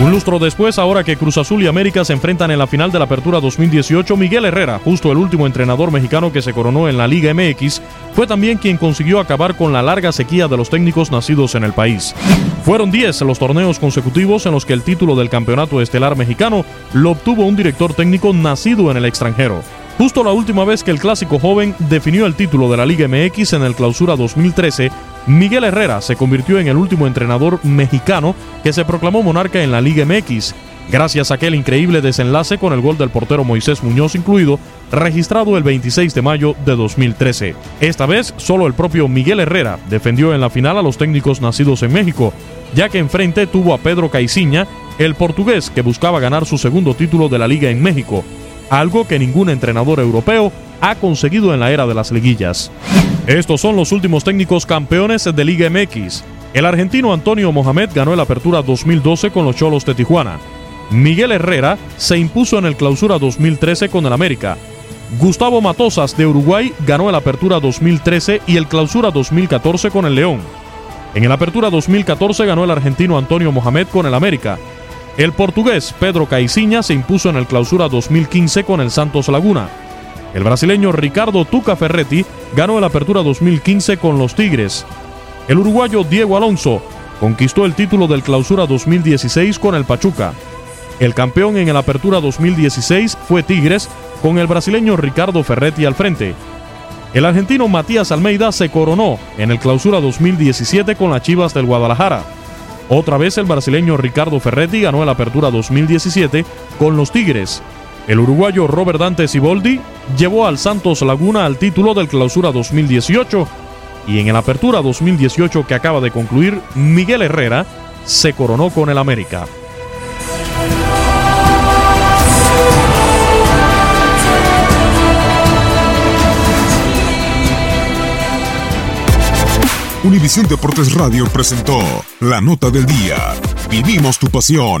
Un lustro después, ahora que Cruz Azul y América se enfrentan en la final de la Apertura 2018, Miguel Herrera, justo el último entrenador mexicano que se coronó en la Liga MX, fue también quien consiguió acabar con la larga sequía de los técnicos nacidos en el país. Fueron 10 los torneos consecutivos en los que el título del campeonato estelar mexicano lo obtuvo un director técnico nacido en el extranjero. Justo la última vez que el clásico joven definió el título de la Liga MX en el Clausura 2013, Miguel Herrera se convirtió en el último entrenador mexicano que se proclamó monarca en la Liga MX, gracias a aquel increíble desenlace con el gol del portero Moisés Muñoz incluido, registrado el 26 de mayo de 2013. Esta vez, solo el propio Miguel Herrera defendió en la final a los técnicos nacidos en México, ya que enfrente tuvo a Pedro Caiciña, el portugués que buscaba ganar su segundo título de la liga en México, algo que ningún entrenador europeo ha conseguido en la era de las liguillas. Estos son los últimos técnicos campeones de Liga MX. El argentino Antonio Mohamed ganó el Apertura 2012 con los Cholos de Tijuana. Miguel Herrera se impuso en el Clausura 2013 con el América. Gustavo Matosas de Uruguay ganó el Apertura 2013 y el Clausura 2014 con el León. En el Apertura 2014 ganó el argentino Antonio Mohamed con el América. El portugués Pedro Caiciña se impuso en el Clausura 2015 con el Santos Laguna. El brasileño Ricardo Tuca Ferretti ganó el Apertura 2015 con los Tigres. El uruguayo Diego Alonso conquistó el título del Clausura 2016 con el Pachuca. El campeón en el Apertura 2016 fue Tigres con el brasileño Ricardo Ferretti al frente. El argentino Matías Almeida se coronó en el Clausura 2017 con las Chivas del Guadalajara. Otra vez el brasileño Ricardo Ferretti ganó el Apertura 2017 con los Tigres. El uruguayo Robert Dante Siboldi llevó al Santos Laguna al título del Clausura 2018 y en el Apertura 2018 que acaba de concluir, Miguel Herrera se coronó con el América. Univisión Deportes Radio presentó La Nota del Día. Vivimos tu pasión.